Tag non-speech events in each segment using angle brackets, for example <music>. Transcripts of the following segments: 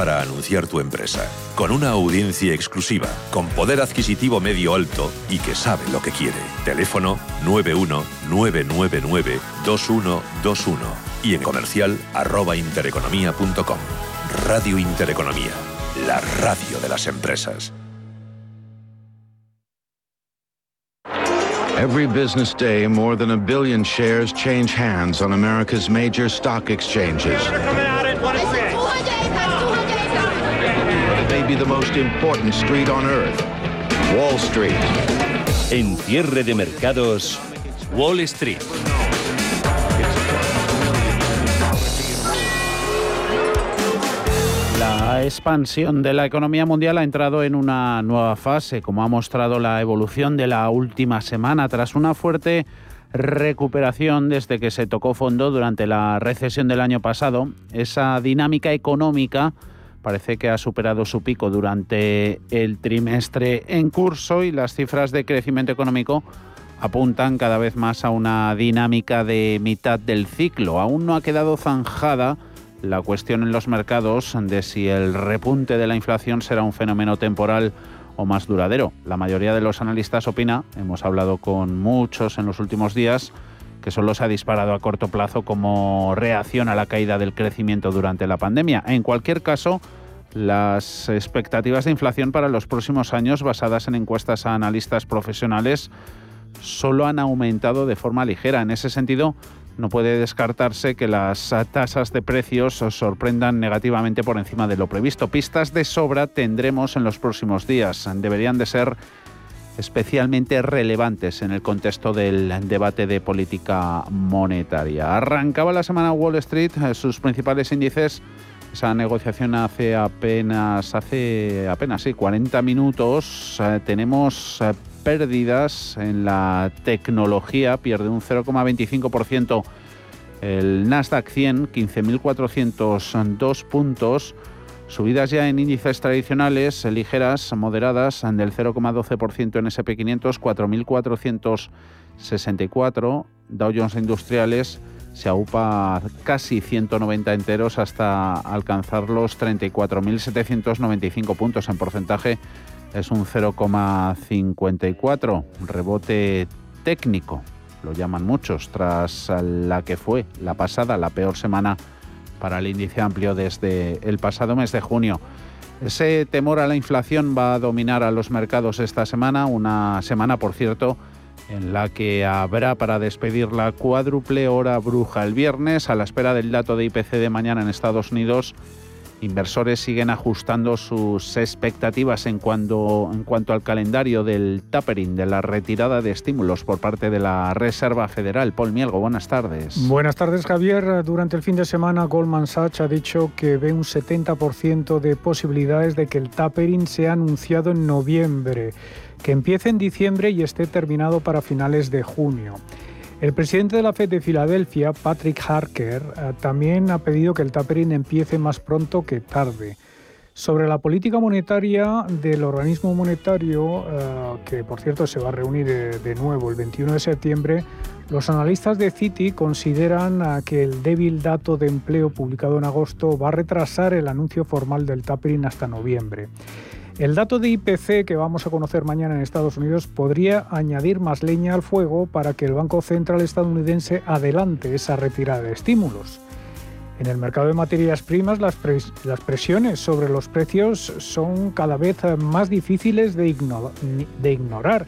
para anunciar tu empresa, con una audiencia exclusiva, con poder adquisitivo medio alto y que sabe lo que quiere. Teléfono 919992121 y en comercial arroba intereconomía.com. Radio Intereconomía, la radio de las empresas. Every business day, more than a billion shares change hands on America's major stock exchanges. Most important street on earth, Wall Street. En cierre de mercados, Wall Street. La expansión de la economía mundial ha entrado en una nueva fase, como ha mostrado la evolución de la última semana, tras una fuerte recuperación desde que se tocó fondo durante la recesión del año pasado. Esa dinámica económica parece que ha superado su pico durante el trimestre en curso y las cifras de crecimiento económico apuntan cada vez más a una dinámica de mitad del ciclo. Aún no ha quedado zanjada la cuestión en los mercados de si el repunte de la inflación será un fenómeno temporal o más duradero. La mayoría de los analistas opina, hemos hablado con muchos en los últimos días, que solo se ha disparado a corto plazo como reacción a la caída del crecimiento durante la pandemia. En cualquier caso, las expectativas de inflación para los próximos años, basadas en encuestas a analistas profesionales, solo han aumentado de forma ligera. En ese sentido, no puede descartarse que las tasas de precios os sorprendan negativamente por encima de lo previsto. Pistas de sobra tendremos en los próximos días. Deberían de ser especialmente relevantes en el contexto del debate de política monetaria. Arrancaba la semana Wall Street, sus principales índices esa negociación hace apenas hace apenas sí 40 minutos eh, tenemos eh, pérdidas en la tecnología, pierde un 0,25%. El Nasdaq 100, 15.402 puntos. Subidas ya en índices tradicionales, ligeras, moderadas, del 0,12% en SP500, 4.464. Dow Jones Industriales se aupa casi 190 enteros hasta alcanzar los 34.795 puntos en porcentaje. Es un 0,54, rebote técnico, lo llaman muchos, tras la que fue la pasada, la peor semana para el índice amplio desde el pasado mes de junio. Ese temor a la inflación va a dominar a los mercados esta semana, una semana, por cierto, en la que habrá para despedir la cuádruple hora bruja el viernes a la espera del dato de IPC de mañana en Estados Unidos Inversores siguen ajustando sus expectativas en cuanto, al calendario del tapering, de la retirada de estímulos por parte de la Reserva Federal. Paul Mielgo, buenas tardes. Buenas tardes, Javier. Durante el fin de semana, Goldman Sachs ha dicho que ve un 70% de posibilidades de que el tapering sea anunciado en noviembre, que empiece en diciembre y esté terminado para finales de junio. El presidente de la Fed de Filadelfia, Patrick Harker, eh, también ha pedido que el tapering empiece más pronto que tarde. Sobre la política monetaria del organismo monetario, eh, que por cierto se va a reunir de, de, nuevo el 21 de septiembre, los analistas de Citi consideran eh, que el débil dato de empleo publicado en agosto va a retrasar el anuncio formal del tapering hasta noviembre. El dato de IPC que vamos a conocer mañana en Estados Unidos podría añadir más leña al fuego para que el Banco Central estadounidense adelante esa retirada de estímulos. En el mercado de materias primas las, presiones sobre los precios son cada vez más difíciles de, de ignorar.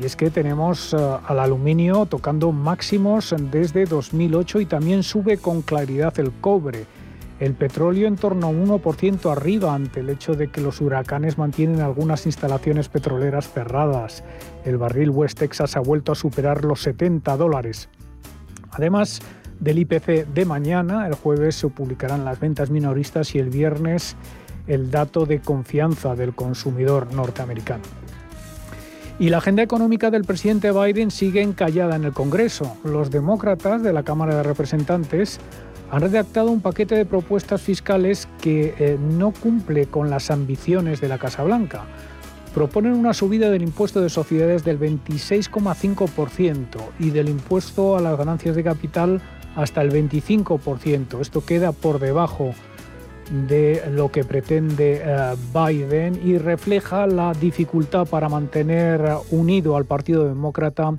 Y es que tenemos eh, al aluminio tocando máximos desde 2008 y también sube con claridad el cobre el petróleo en torno a un 1% arriba ante el hecho de que los huracanes mantienen algunas instalaciones petroleras cerradas. El barril West Texas ha vuelto a superar los 70 dólares. Además del IPC de mañana, el jueves se publicarán las ventas minoristas y el viernes el dato de confianza del consumidor norteamericano. Y la agenda económica del presidente Biden sigue encallada en el Congreso. Los demócratas de la Cámara de Representantes han redactado un paquete de propuestas fiscales que eh, no cumple con las ambiciones de la Casa Blanca. Proponen una subida del impuesto de sociedades del 26,5% y del impuesto a las ganancias de capital hasta el 25%. Esto queda por debajo de lo que pretende eh, Biden y refleja la dificultad para mantener unido al Partido Demócrata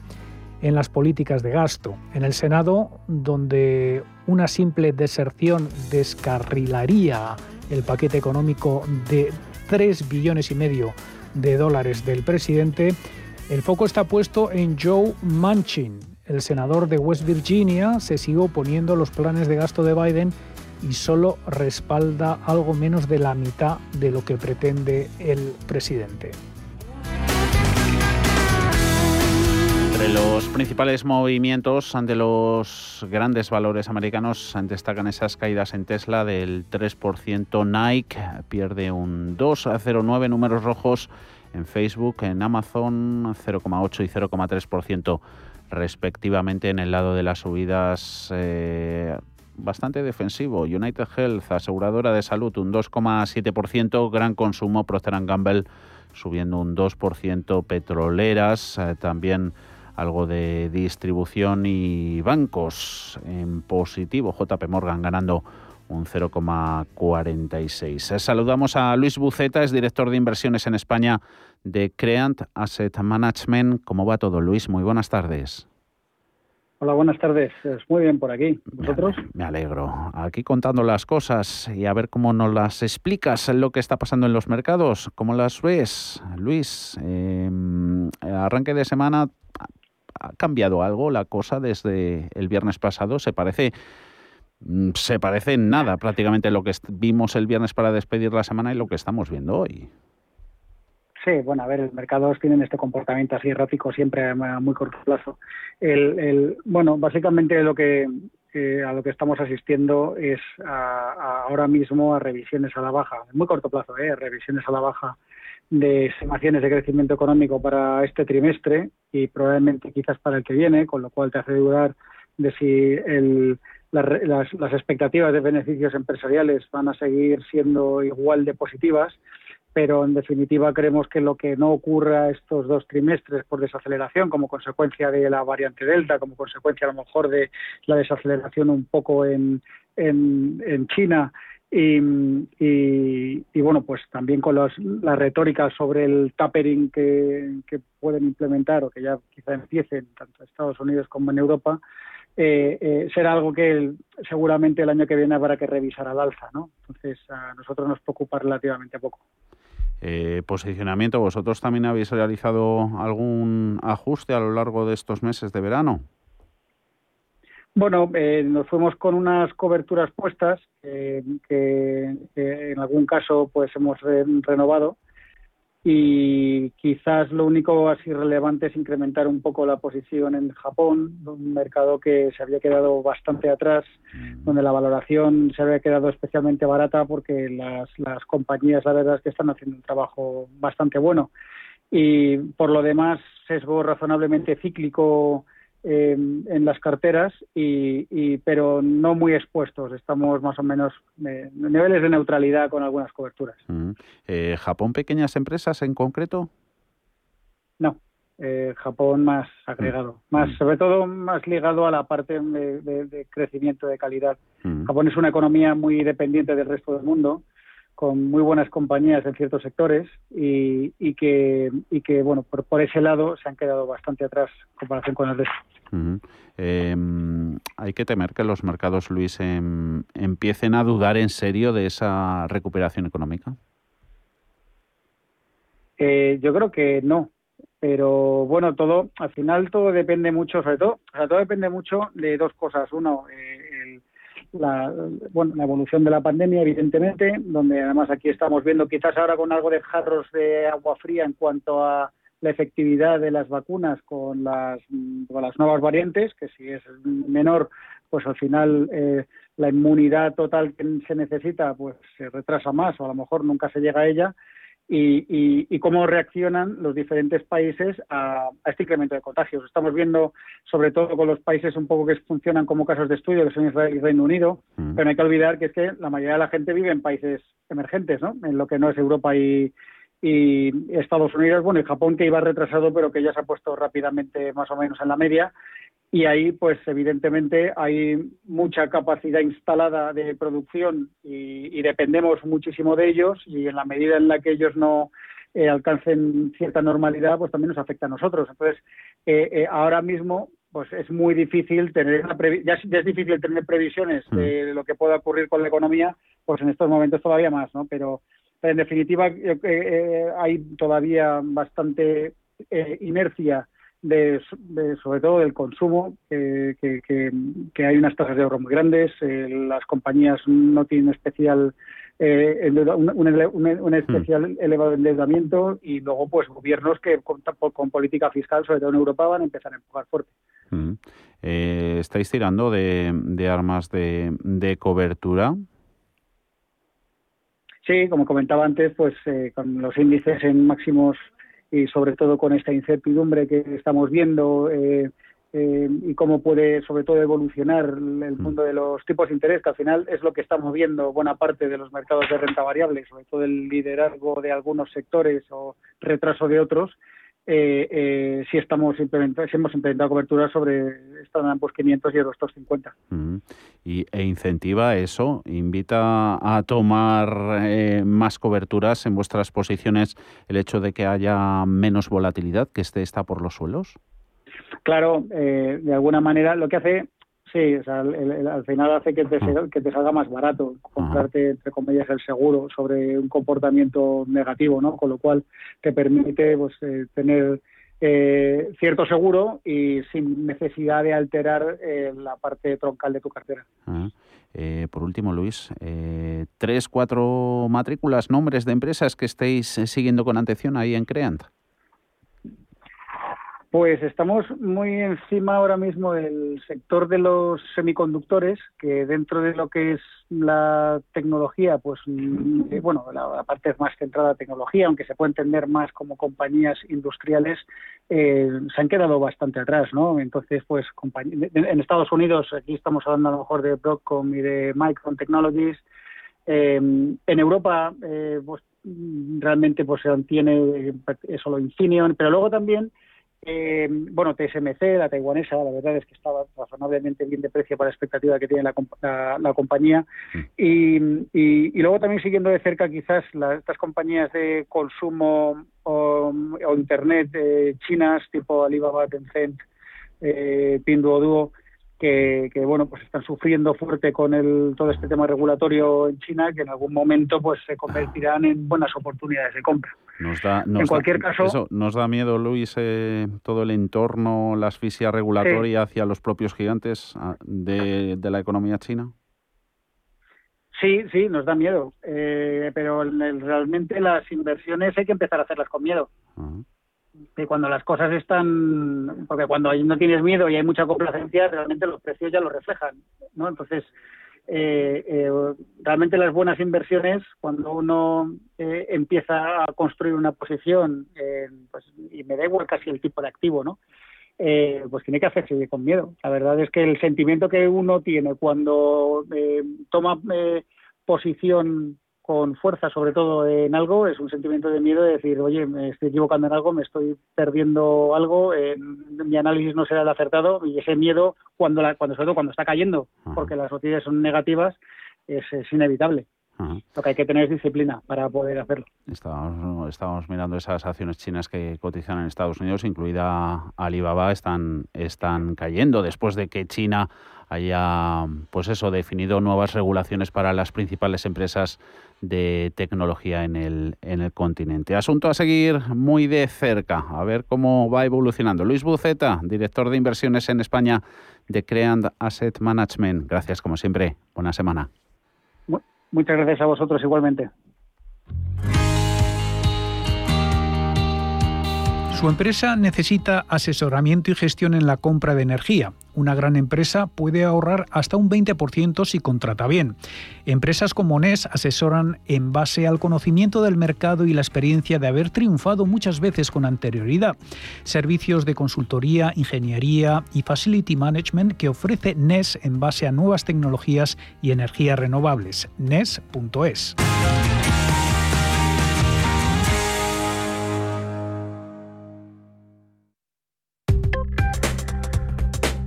en las políticas de gasto. En el Senado, donde una simple deserción descarrilaría el paquete económico de 3 billones y medio de dólares del presidente, el foco está puesto en Joe Manchin. El senador de West Virginia se sigue oponiendo a los planes de gasto de Biden y solo respalda algo menos de la mitad de lo que pretende el presidente. Entre los principales movimientos ante los grandes valores americanos destacan esas caídas en Tesla del 3%. Nike pierde un 2,09 números rojos en Facebook, en Amazon 0,8 y 0,3% respectivamente en el lado de las subidas. Eh, bastante defensivo. United Health, aseguradora de salud, un 2,7%. Gran consumo, Procter Gamble subiendo un 2%. Petroleras, eh, también algo de distribución y bancos en positivo. JP Morgan ganando un 0,46. Saludamos a Luis Buceta, es director de inversiones en España de Creant Asset Management. ¿Cómo va todo, Luis? Muy buenas tardes. Hola, buenas tardes. Muy bien por aquí. ¿Vosotros? Me alegro. Aquí contando las cosas y a ver cómo nos las explicas lo que está pasando en los mercados. ¿Cómo las ves, Luis? Em, arranque de semana ha cambiado algo la cosa desde el viernes pasado. Se parece mm, se parece en nada prácticamente lo que vimos el viernes para despedir la semana y lo que estamos viendo hoy. Sí, bueno, a ver, los mercados tienen este comportamiento así errático siempre a muy corto plazo. El, bueno, básicamente lo que a lo que estamos asistiendo es ahora mismo a revisiones a la baja, muy corto plazo, ¿eh? revisiones a la baja de estimaciones de crecimiento económico para este trimestre y probablemente quizás para el que viene, con lo cual te hace dudar de si el, las, las expectativas de beneficios empresariales van a seguir siendo igual de positivas pero en definitiva creemos que lo que no ocurra estos dos trimestres por desaceleración como consecuencia de la variante Delta, como consecuencia a lo mejor de la desaceleración un poco en, en, China y, y, bueno, pues también con los, la retórica sobre el tapering que, que, pueden implementar o que ya quizá empiecen tanto en Estados Unidos como en Europa, eh, eh, será algo que seguramente el año que viene habrá que revisar al alza, ¿no? Entonces a nosotros nos preocupa relativamente poco. Eh, posicionamiento, ¿vosotros también habéis realizado algún ajuste a lo largo de estos meses de verano? Bueno, eh, nos fuimos con unas coberturas puestas que, en algún caso pues hemos renovado y quizás lo único así relevante es incrementar un poco la posición en Japón, un mercado que se había quedado bastante atrás, mm. donde la valoración se había quedado especialmente barata porque las, las compañías, la verdad es que están haciendo un trabajo bastante bueno. Y por lo demás, sesgo razonablemente cíclico en las carteras, y, pero no muy expuestos. Estamos más o menos en niveles de neutralidad con algunas coberturas. Eh, ¿Japón pequeñas empresas en concreto? No, eh, Japón más agregado, más sobre todo más ligado a la parte de, crecimiento de calidad. Japón es una economía muy dependiente del resto del mundo con muy buenas compañías en ciertos sectores y, que, y que, bueno, por, por ese lado se han quedado bastante atrás en comparación con el resto. Em, hay que temer que los mercados, Luis, em, empiecen a dudar en serio de esa recuperación económica. Eh, yo creo que no, pero bueno, todo, al final todo depende mucho, sobre todo, todo depende mucho de dos cosas. Uno, eh, la, bueno, la evolución de la pandemia, evidentemente, donde además aquí estamos viendo quizás ahora con algo de jarros de agua fría en cuanto a la efectividad de las vacunas con las, con las nuevas variantes, que si es menor, pues al final eh, la inmunidad total que se necesita pues se retrasa más o a lo mejor nunca se llega a ella y, y, cómo reaccionan los diferentes países a, este incremento de contagios. Estamos viendo, sobre todo con los países un poco que funcionan como casos de estudio, que son Israel y Reino Unido, mm. pero no hay que olvidar que es que la mayoría de la gente vive en países emergentes, ¿no? en lo que no es Europa y, y Estados Unidos, bueno, y Japón que iba retrasado, pero que ya se ha puesto rápidamente más o menos en la media. Y ahí pues evidentemente hay mucha capacidad instalada de producción y, dependemos muchísimo de ellos y en la medida en la que ellos no eh, alcancen cierta normalidad pues también nos afecta a nosotros entonces eh, eh, ahora mismo pues es muy difícil tener ya, ya, es difícil tener previsiones mm. de lo que pueda ocurrir con la economía pues en estos momentos todavía más no pero en definitiva hay todavía bastante inercia de, sobre todo del consumo, que, que, hay unas tasas de ahorro muy grandes, eh, las compañías no tienen especial eh, un, especial hmm. elevado endeudamiento y luego pues gobiernos que con, con, política fiscal, sobre todo en Europa, van a empezar a empujar fuerte. Hmm. Eh, ¿Estáis tirando de, de armas de, de cobertura? Sí, como comentaba antes, pues con los índices en máximos y sobre todo con esta incertidumbre que estamos viendo eh, eh, y cómo puede sobre todo evolucionar el mm. mundo de los tipos de interés, que al final es lo que estamos viendo buena parte de los mercados de renta variable, sobre todo el liderazgo de algunos sectores o retraso de otros, eh, eh, si estamos implementando, si hemos implementado cobertura sobre Standard Poor's 500 y Eurostoxx 50. y, e incentiva eso, invita a tomar eh, más coberturas en vuestras posiciones el hecho de que haya menos volatilidad, que esté está por los suelos. Claro, eh, de alguna manera lo que hace Sí, o sea, al final hace que te, que te salga más barato comprarte, entre comillas, el seguro sobre un comportamiento negativo, ¿no? Con lo cual te permite pues, eh, tener eh, cierto seguro y sin necesidad de alterar eh, la parte troncal de tu cartera. Ah. por último, Luis, tres, cuatro matrículas, nombres de empresas que estéis siguiendo con atención ahí en Creant. Pues estamos muy encima ahora mismo del sector de los semiconductores, que dentro de lo que es la tecnología, pues mm, eh, bueno, la, parte más centrada en tecnología, aunque se puede entender más como compañías industriales, eh, se han quedado bastante atrás, ¿no? Entonces, pues en Estados Unidos, aquí estamos hablando a lo mejor de Broadcom y de Micron Technologies, eh, en Europa, pues realmente pues se mantiene solo Infineon, pero luego también eh, bueno, TSMC, la taiwanesa, la verdad es que estaba razonablemente bien de precio para la expectativa que tiene la, compañía. Mm. Y, luego también siguiendo de cerca quizás estas compañías de consumo o, Internet eh, chinas tipo Alibaba, Tencent, eh, Pinduoduo, que, bueno pues están sufriendo fuerte con el, todo este tema regulatorio en China que en algún momento pues se convertirán en buenas oportunidades de compra. Nos da, en cualquier caso, eso, nos da miedo, Luis, eh, todo el entorno, la asfixia regulatoria hacia los propios gigantes ah, de, la economía china. Sí, sí, nos da miedo, eh, pero realmente las inversiones hay que empezar a hacerlas con miedo que cuando las cosas están, porque cuando no tienes miedo y hay mucha complacencia, realmente los precios ya lo reflejan, ¿no? Entonces, eh, eh, realmente las buenas inversiones, cuando uno eh, empieza a construir una posición, pues, y me da igual casi el tipo de activo, ¿no? pues tiene que hacerse con miedo. La verdad es que el sentimiento que uno tiene cuando toma posición con fuerza, sobre todo en algo, es un sentimiento de miedo de decir, oye, me estoy equivocando en algo, me estoy perdiendo algo, mi análisis no será el acertado y ese miedo, cuando, la, cuando sobre todo cuando está cayendo, porque las noticias son negativas, es, inevitable. Lo que hay que tener es disciplina para poder hacerlo. Estábamos, estábamos, mirando esas acciones chinas que cotizan en Estados Unidos, incluida Alibaba, están, están cayendo después de que China haya pues eso definido nuevas regulaciones para las principales empresas de tecnología en el, en el continente. Asunto a seguir muy de cerca, a ver cómo va evolucionando. Luis Buceta, director de inversiones en España de Creand Asset Management. Gracias, como siempre. Buena semana. Muchas gracias a vosotros igualmente. Su empresa necesita asesoramiento y gestión en la compra de energía. Una gran empresa puede ahorrar hasta un 20% si contrata bien. Empresas como NES asesoran en base al conocimiento del mercado y la experiencia de haber triunfado muchas veces con anterioridad. Servicios de consultoría, ingeniería y facility management que ofrece NES en base a nuevas tecnologías y energías renovables. NES.es.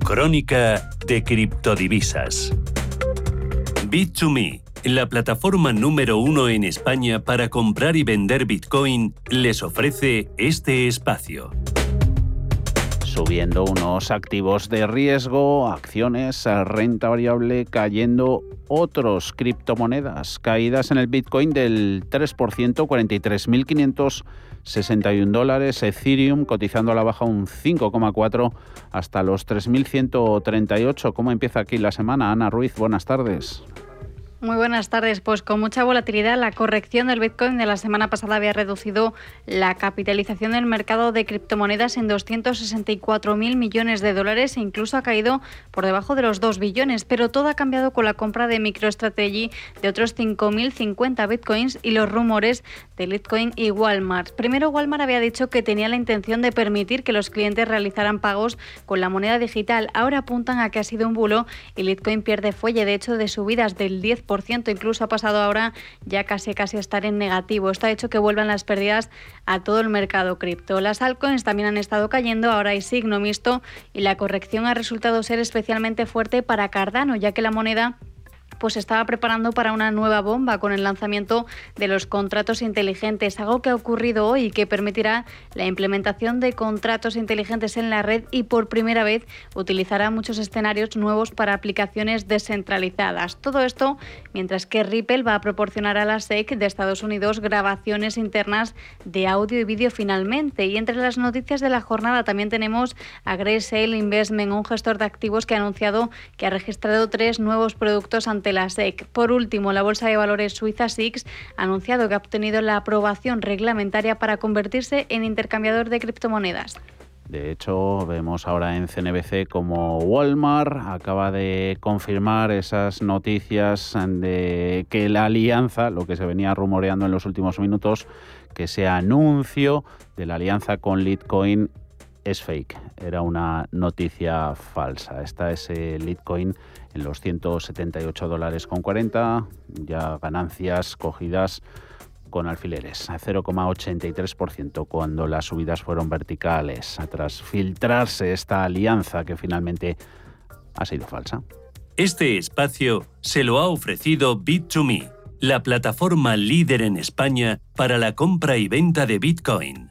Crónica de criptodivisas. Bit2Me, la plataforma número uno en España para comprar y vender Bitcoin, les ofrece este espacio subiendo unos activos de riesgo, acciones, renta variable cayendo otros criptomonedas, caídas en el Bitcoin del 3%, 43.561 dólares, Ethereum cotizando a la baja un 5,4 hasta los 3.138. ¿Cómo empieza aquí la semana? Ana Ruiz, buenas tardes. Muy buenas tardes. Pues con mucha volatilidad, la corrección del Bitcoin de la semana pasada había reducido la capitalización del mercado de criptomonedas en 264.000 millones de dólares e incluso ha caído por debajo de los 2 billones. Pero todo ha cambiado con la compra de MicroStrategy de otros 5.050 Bitcoins y los rumores de Bitcoin y Walmart. Primero, Walmart había dicho que tenía la intención de permitir que los clientes realizaran pagos con la moneda digital. Ahora apuntan a que ha sido un bulo y Bitcoin pierde fuelle, de hecho, de subidas del 10% incluso ha pasado ahora ya casi casi a estar en negativo. Esto ha hecho que vuelvan las pérdidas a todo el mercado cripto. Las altcoins también han estado cayendo, ahora hay signo mixto y la corrección ha resultado ser especialmente fuerte para Cardano, ya que la moneda pues estaba preparando para una nueva bomba con el lanzamiento de los contratos inteligentes, algo que ha ocurrido hoy y que permitirá la implementación de contratos inteligentes en la red y por primera vez utilizará muchos escenarios nuevos para aplicaciones descentralizadas. Todo esto mientras que Ripple va a proporcionar a la SEC de Estados Unidos grabaciones internas de audio y vídeo finalmente. Y entre las noticias de la jornada también tenemos a Graysale Investment, un gestor de activos que ha anunciado que ha registrado tres nuevos productos ante la SEC. Por último, la Bolsa de Valores suiza SIX ha anunciado que ha obtenido la aprobación reglamentaria para convertirse en intercambiador de criptomonedas. De hecho, vemos ahora en CNBC como Walmart acaba de confirmar esas noticias de que la alianza, lo que se venía rumoreando en los últimos minutos, que ese anuncio de la alianza con Litecoin es fake, era una noticia falsa. Está ese Litecoin en los 178 dólares con 40, ya ganancias cogidas con alfileres, a 0,83% cuando las subidas fueron verticales, tras filtrarse esta alianza que finalmente ha sido falsa. Este espacio se lo ha ofrecido Bit2Me, la plataforma líder en España para la compra y venta de Bitcoin.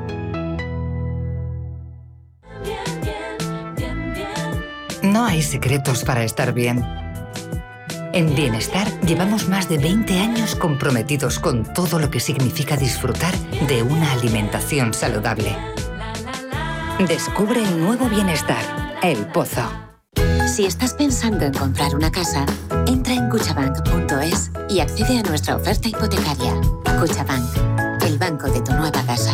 No hay secretos para estar bien. En Bienestar llevamos más de 20 años comprometidos con todo lo que significa disfrutar de una alimentación saludable. Descubre el nuevo Bienestar, El Pozo. Si estás pensando en comprar una casa, entra en cuchabank.es y accede a nuestra oferta hipotecaria. Cuchabank, el banco de tu nueva casa.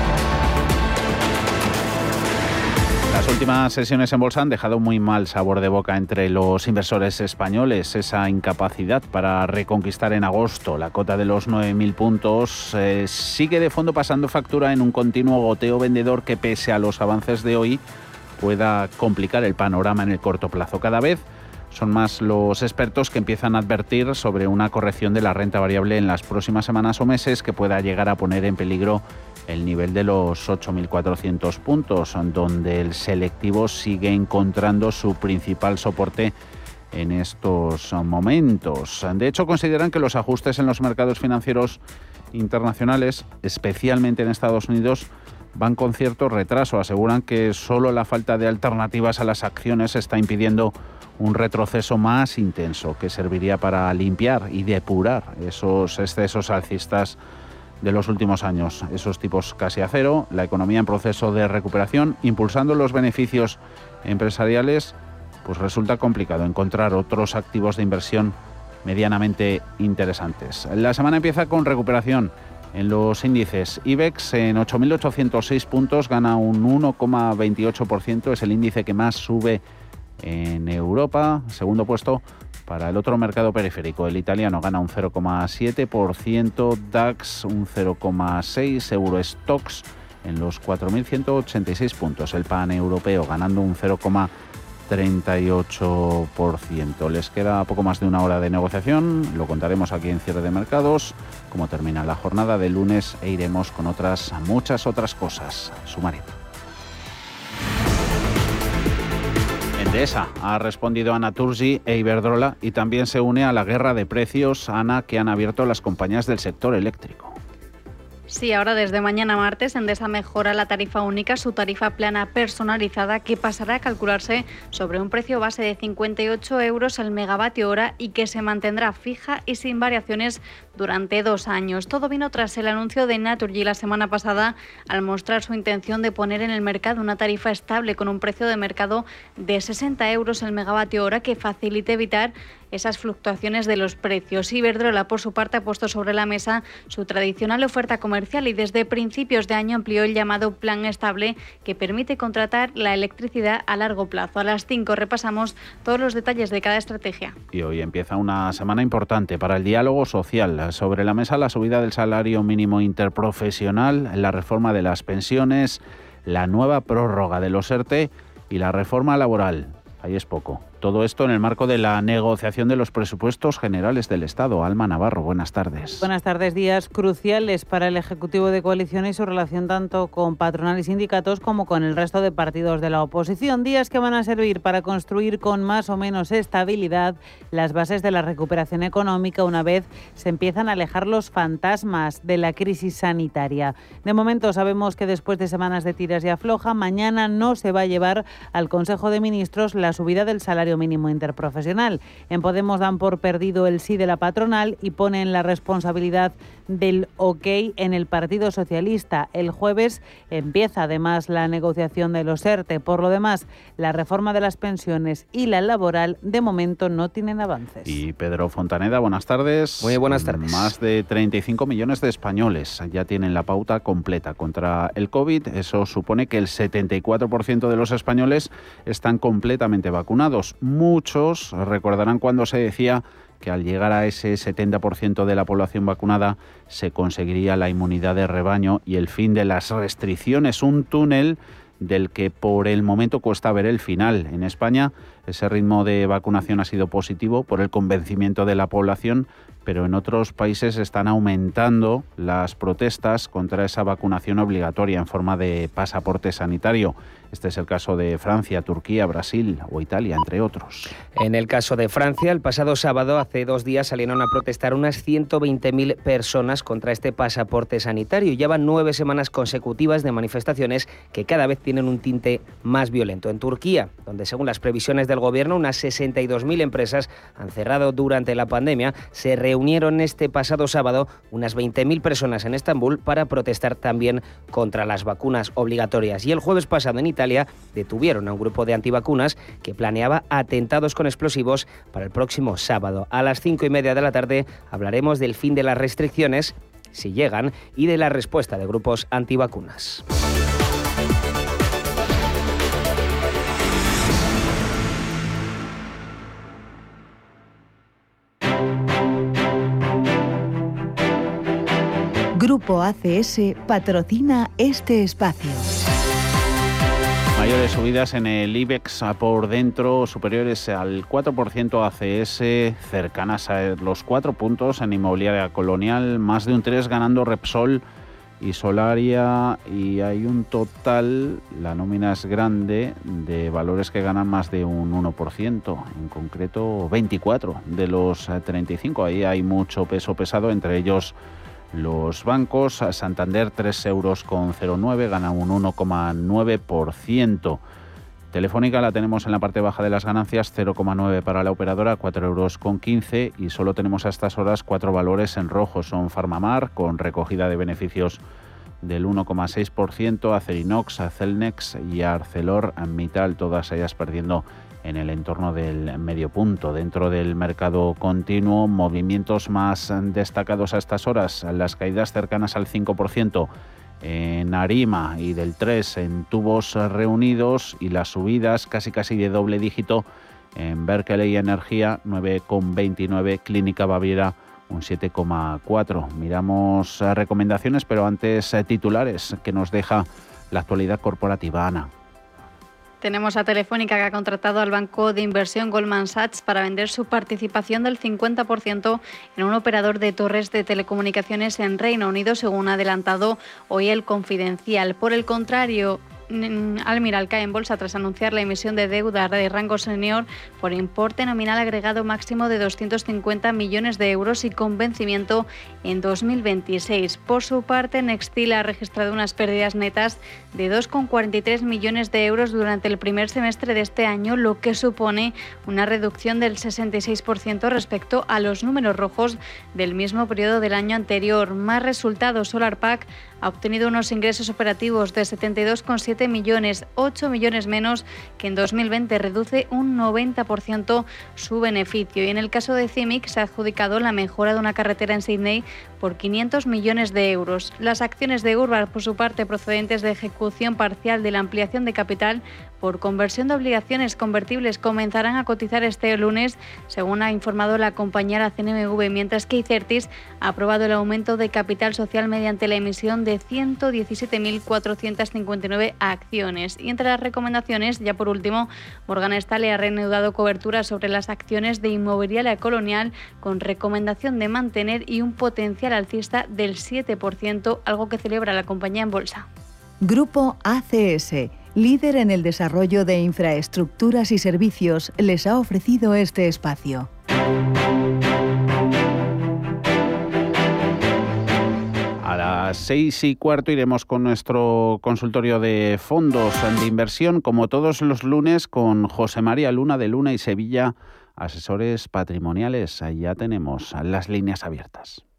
Las últimas sesiones en bolsa han dejado muy mal sabor de boca entre los inversores españoles. Esa incapacidad para reconquistar en agosto la cota de los 9.000 puntos eh, sigue de fondo pasando factura en un continuo goteo vendedor que pese a los avances de hoy pueda complicar el panorama en el corto plazo. Cada vez son más los expertos que empiezan a advertir sobre una corrección de la renta variable en las próximas semanas o meses que pueda llegar a poner en peligro el nivel de los 8.400 puntos, donde el selectivo sigue encontrando su principal soporte en estos momentos. De hecho, consideran que los ajustes en los mercados financieros internacionales, especialmente en Estados Unidos, van con cierto retraso. Aseguran que solo la falta de alternativas a las acciones está impidiendo un retroceso más intenso que serviría para limpiar y depurar esos excesos alcistas de los últimos años, esos tipos casi a cero, la economía en proceso de recuperación, impulsando los beneficios empresariales, pues resulta complicado encontrar otros activos de inversión medianamente interesantes. La semana empieza con recuperación en los índices. IBEX en 8.806 puntos gana un 1,28%, es el índice que más sube en Europa. Segundo puesto para el otro mercado periférico, el italiano gana un 0,7%, DAX un 0,6%, Eurostox en los 4.186 puntos, el pan europeo ganando un 0,38%. Les queda poco más de una hora de negociación, lo contaremos aquí en cierre de mercados, cómo termina la jornada de lunes e iremos con otras muchas otras cosas. Sumario. Endesa ha respondido a Naturgy e Iberdrola y también se une a la guerra de precios, Ana, que han abierto las compañías del sector eléctrico. Sí, ahora desde mañana martes Endesa mejora la tarifa única, su tarifa plana personalizada, que pasará a calcularse sobre un precio base de 58 euros al megavatio hora y que se mantendrá fija y sin variaciones durante dos años. Todo vino tras el anuncio de Naturgy la semana pasada al mostrar su intención de poner en el mercado una tarifa estable con un precio de mercado de 60 euros el megavatio hora que facilite evitar esas fluctuaciones de los precios. Iberdrola, por su parte, ha puesto sobre la mesa su tradicional oferta comercial y desde principios de año amplió el llamado Plan Estable que permite contratar la electricidad a largo plazo. A las 5 repasamos todos los detalles de cada estrategia. Y hoy empieza una semana importante para el diálogo social. Sobre la mesa la subida del salario mínimo interprofesional, la reforma de las pensiones, la nueva prórroga de los ERTE y la reforma laboral. Ahí es poco. Todo esto en el marco de la negociación de los presupuestos generales del Estado. Alma Navarro, buenas tardes. Buenas tardes. Días cruciales para el Ejecutivo de Coalición y su relación tanto con patronal y sindicatos como con el resto de partidos de la oposición. Días que van a servir para construir con más o menos estabilidad las bases de la recuperación económica una vez se empiezan a alejar los fantasmas de la crisis sanitaria. De momento sabemos que después de semanas de tiras y afloja, mañana no se va a llevar al Consejo de Ministros la subida del salario mínimo interprofesional. En Podemos dan por perdido el sí de la patronal y ponen la responsabilidad del ok en el Partido Socialista. El jueves empieza además la negociación de los ERTE. Por lo demás, la reforma de las pensiones y la laboral de momento no tienen avances. Y Pedro Fontaneda, buenas tardes. Muy buenas tardes. Más de 35 millones de españoles ya tienen la pauta completa contra el COVID. Eso supone que el 74% de los españoles están completamente vacunados. Muchos recordarán cuando se decía que al llegar a ese 70% de la población vacunada se conseguiría la inmunidad de rebaño y el fin de las restricciones, un túnel del que por el momento cuesta ver el final. En España ese ritmo de vacunación ha sido positivo por el convencimiento de la población, pero en otros países están aumentando las protestas contra esa vacunación obligatoria en forma de pasaporte sanitario. Este es el caso de Francia, Turquía, Brasil o Italia, entre otros. En el caso de Francia, el pasado sábado, hace dos días, salieron a protestar unas 120.000 personas contra este pasaporte sanitario. Llevan nueve semanas consecutivas de manifestaciones que cada vez tienen un tinte más violento. En Turquía, donde según las previsiones del gobierno, unas 62.000 empresas han cerrado durante la pandemia, se reunieron este pasado sábado unas 20.000 personas en Estambul para protestar también contra las vacunas obligatorias. Y el jueves pasado en Italia, detuvieron a un grupo de antivacunas que planeaba atentados con explosivos para el próximo sábado. A las cinco y media de la tarde hablaremos del fin de las restricciones, si llegan, y de la respuesta de grupos antivacunas. Grupo ACS patrocina este espacio. Mayores subidas en el IBEX por dentro, superiores al 4% ACS, cercanas a los 4 puntos en inmobiliaria colonial, más de un 3 ganando Repsol y Solaria y hay un total, la nómina es grande, de valores que ganan más de un 1%, en concreto 24 de los 35. Ahí hay mucho peso pesado, entre ellos los bancos. Santander 3 euros con 09, gana un 1,9%. Telefónica la tenemos en la parte baja de las ganancias, 0,9 para la operadora, 4 euros con 15 y solo tenemos a estas horas cuatro valores en rojo. Son Farmamar con recogida de beneficios del 1,6%, Acerinox, Acelnex y ArcelorMittal, todas ellas perdiendo en el entorno del medio punto. Dentro del mercado continuo, movimientos más destacados a estas horas, las caídas cercanas al 5% en Arima y del 3 en tubos reunidos y las subidas casi casi de doble dígito en Berkeley Energía 9,29, Clínica Baviera un 7,4. Miramos recomendaciones, pero antes eh, titulares que nos deja la actualidad corporativa. Ana. Tenemos a Telefónica que ha contratado al banco de inversión Goldman Sachs para vender su participación del 50% en un operador de torres de telecomunicaciones en Reino Unido, según ha adelantado hoy el Confidencial. Por el contrario, Almiral cae en bolsa tras anunciar la emisión de deuda de rango senior por importe nominal agregado máximo de 250 millones de euros y con vencimiento en 2026. Por su parte, Nextil ha registrado unas pérdidas netas de 2,43 millones de euros durante el primer semestre de este año, lo que supone una reducción del 66% respecto a los números rojos del mismo periodo del año anterior. Más resultados, SolarPack ha obtenido unos ingresos operativos de 72,7 millones, 8 millones menos que en 2020, reduce un 90% su beneficio. Y en el caso de CIMIC se ha adjudicado la mejora de una carretera en Sydney por 500 millones de euros. Las acciones de Urbar, por su parte, procedentes de ejecución parcial de la ampliación de capital por conversión de obligaciones convertibles, comenzarán a cotizar este lunes, según ha informado la compañía la CNMV, mientras que Icertis ha aprobado el aumento de capital social mediante la emisión de 117.459 acciones. Y entre las recomendaciones, ya por último, Morgan Stanley ha reanudado cobertura sobre las acciones de inmobiliaria colonial con recomendación de mantener y un potencial alcista del 7%, algo que celebra la compañía en bolsa. Grupo ACS, líder en el desarrollo de infraestructuras y servicios, les ha ofrecido este espacio. Las seis y cuarto iremos con nuestro consultorio de fondos de inversión, como todos los lunes, con José María Luna de Luna y Sevilla, asesores patrimoniales. Ahí ya tenemos las líneas abiertas.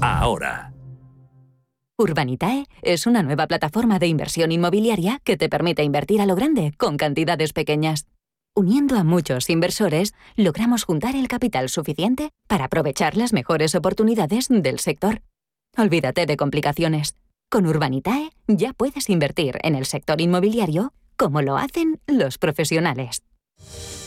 ahora. Urbanitae es una nueva plataforma de inversión inmobiliaria que te permite invertir a lo grande con cantidades pequeñas. Uniendo a muchos inversores, logramos juntar el capital suficiente para aprovechar las mejores oportunidades del sector. Olvídate de complicaciones. Con Urbanitae ya puedes invertir en el sector inmobiliario como lo hacen los profesionales.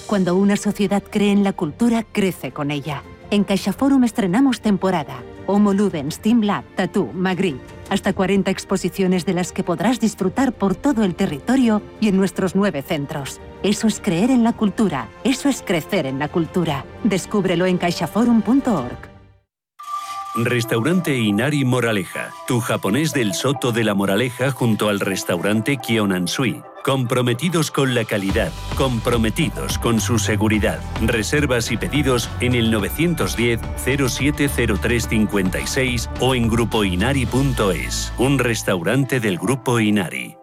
Cuando una sociedad cree en la cultura, crece con ella. En CaixaForum estrenamos temporada. Homo Ludens, Team Lab, Tattoo, Magritte. Hasta 40 exposiciones de las que podrás disfrutar por todo el territorio y en nuestros nueve centros. Eso es creer en la cultura. Eso es crecer en la cultura. Descúbrelo en caixaforum.org. Restaurante Inari Moraleja, tu japonés del Soto de la Moraleja junto al restaurante Kionansui. Comprometidos con la calidad, comprometidos con su seguridad. Reservas y pedidos en el 910 070356 o en grupoinari.es, un restaurante del Grupo Inari.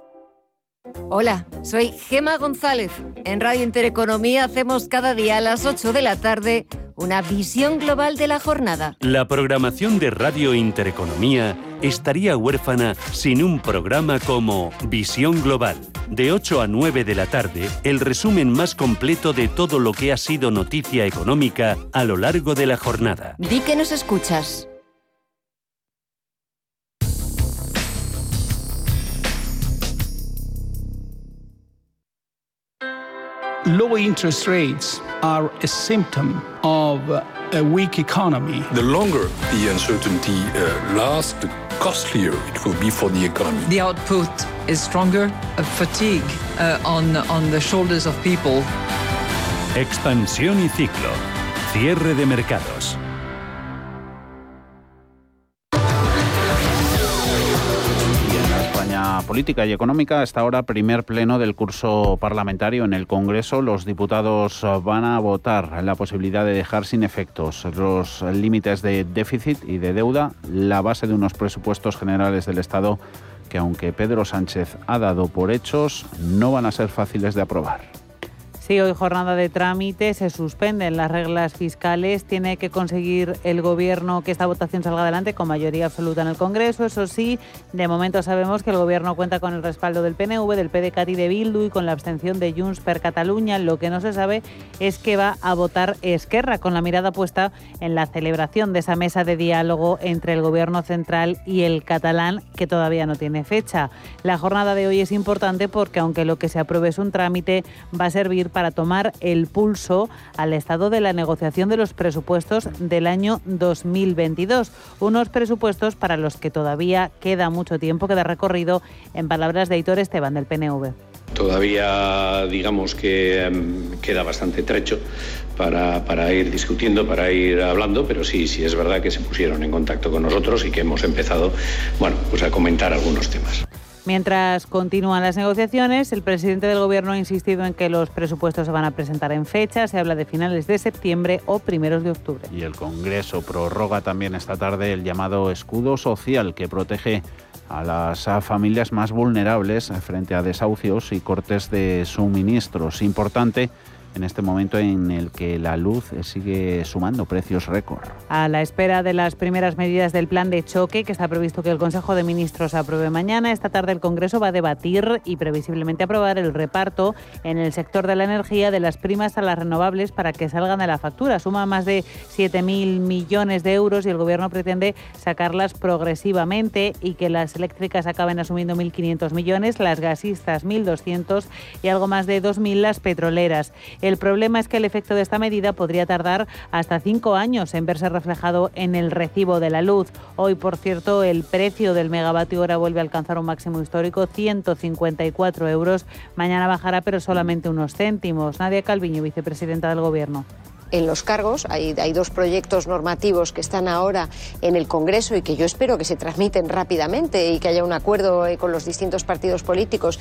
Hola, soy Gema González. En Radio Intereconomía hacemos cada día a las 8 de la tarde una visión global de la jornada. La programación de Radio Intereconomía estaría huérfana sin un programa como Visión Global. De 8 a 9 de la tarde, el resumen más completo de todo lo que ha sido noticia económica a lo largo de la jornada. Di que nos escuchas. low interest rates are a symptom of a weak economy. The longer the uncertainty uh, lasts, the costlier it will be for the economy. The output is stronger, a fatigue uh, on, on the shoulders of people. Expansión y ciclo. Cierre de mercados. Política y económica. Hasta ahora, primer pleno del curso parlamentario en el Congreso. Los diputados van a votar la posibilidad de dejar sin efectos los límites de déficit y de deuda, la base de unos presupuestos generales del Estado que, aunque Pedro Sánchez ha dado por hechos, no van a ser fáciles de aprobar. Sí, hoy jornada de trámite, se suspenden las reglas fiscales, tiene que conseguir el Gobierno que esta votación salga adelante con mayoría absoluta en el Congreso. Eso sí, de momento sabemos que el Gobierno cuenta con el respaldo del PNV, del PDCAT y de Bildu y con la abstención de Junts per Cataluña. Lo que no se sabe es que va a votar Esquerra, con la mirada puesta en la celebración de esa mesa de diálogo entre el Gobierno central y el catalán, que todavía no tiene fecha. La jornada de hoy es importante porque aunque lo que se apruebe es un trámite, va a servir para tomar el pulso al estado de la negociación de los presupuestos del año 2022. Unos presupuestos para los que todavía queda mucho tiempo, queda recorrido, en palabras de Hitor Esteban del PNV. Todavía digamos que em, queda bastante trecho para, ir discutiendo, para ir hablando, pero sí, sí es verdad que se pusieron en contacto con nosotros y que hemos empezado bueno, pues a comentar algunos temas. Mientras continúan las negociaciones, el presidente del Gobierno ha insistido en que los presupuestos se van a presentar en fecha. Se habla de finales de septiembre o primeros de octubre. Y el Congreso prorroga también esta tarde el llamado escudo social que protege a las familias más vulnerables frente a desahucios y cortes de suministros. Importante en este momento en el que la luz sigue sumando precios récord. A la espera de las primeras medidas del plan de choque que está previsto que el Consejo de Ministros apruebe mañana, esta tarde el Congreso va a debatir y previsiblemente aprobar el reparto en el sector de la energía de las primas a las renovables para que salgan de la factura. Suma más de 7.000 millones de euros y el Gobierno pretende sacarlas progresivamente y que las eléctricas acaben asumiendo 1.500 millones, las gasistas 1.200 y algo más de 2.000 las petroleras. El problema es que el efecto de esta medida podría tardar hasta cinco años en verse reflejado en el recibo de la luz. Hoy, por cierto, el precio del megavatio hora vuelve a alcanzar un máximo histórico, 154 euros. Mañana bajará, pero solamente unos céntimos. Nadia Calviño, vicepresidenta del Gobierno en los cargos. Hay, hay, dos proyectos normativos que están ahora en el Congreso y que yo espero que se transmiten rápidamente y que haya un acuerdo eh, con los distintos partidos políticos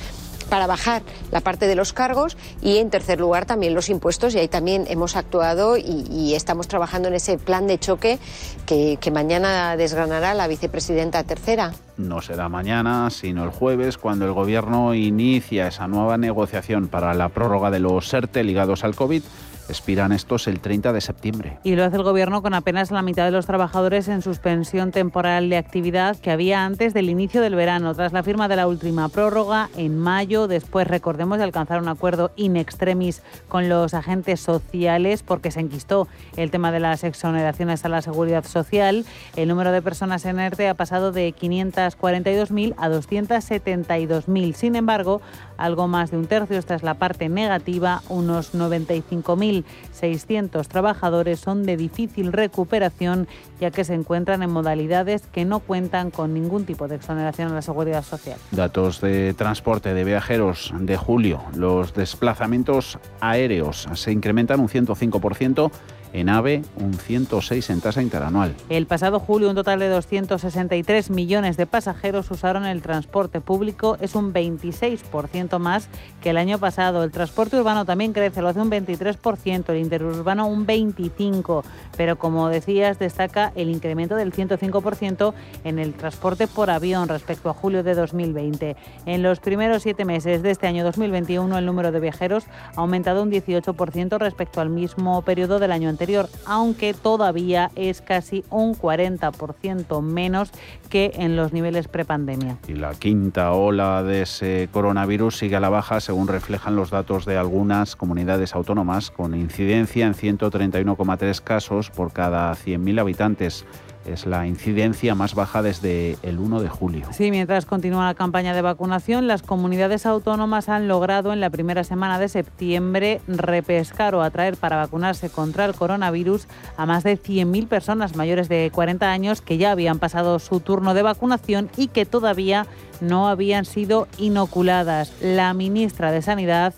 para bajar la parte de los cargos y en tercer lugar también los impuestos y ahí también hemos actuado y, estamos trabajando en ese plan de choque que, que mañana desgranará la vicepresidenta tercera. No será mañana, sino el jueves, cuando el Gobierno inicia esa nueva negociación para la prórroga de los SERTE ligados al COVID expiran estos el 30 de septiembre. Y lo hace el Gobierno con apenas la mitad de los trabajadores en suspensión temporal de actividad que había antes del inicio del verano, tras la firma de la última prórroga en mayo. Después, recordemos, de alcanzar un acuerdo in extremis con los agentes sociales porque se enquistó el tema de las exoneraciones a la seguridad social. El número de personas en ERTE ha pasado de 542.000 a 272.000. Sin embargo, algo más de un tercio, esta es la parte negativa, unos 95.600 trabajadores son de difícil recuperación ya que se encuentran en modalidades que no cuentan con ningún tipo de exoneración a la seguridad social. Datos de transporte de viajeros de julio. Los desplazamientos aéreos se incrementan un 105% en AVE un 106 en tasa interanual. El pasado julio un total de 263 millones de pasajeros usaron el transporte público, es un 26% más que el año pasado. El transporte urbano también crece, lo hace un 23%, el interurbano un 25%, pero como decías destaca el incremento del 105% en el transporte por avión respecto a julio de 2020. En los primeros siete meses de este año 2021 el número de viajeros ha aumentado un 18% respecto al mismo periodo del año anterior, aunque todavía es casi un 40% menos que en los niveles prepandemia. Y la quinta ola de ese coronavirus sigue a la baja, según reflejan los datos de algunas comunidades autónomas, con incidencia en 131,3 casos por cada 100.000 habitantes es la incidencia más baja desde el 1 de julio. Sí, mientras continúa la campaña de vacunación, las comunidades autónomas han logrado en la primera semana de septiembre repescar o atraer para vacunarse contra el coronavirus a más de 100.000 personas mayores de 40 años que ya habían pasado su turno de vacunación y que todavía no habían sido inoculadas. La ministra de Sanidad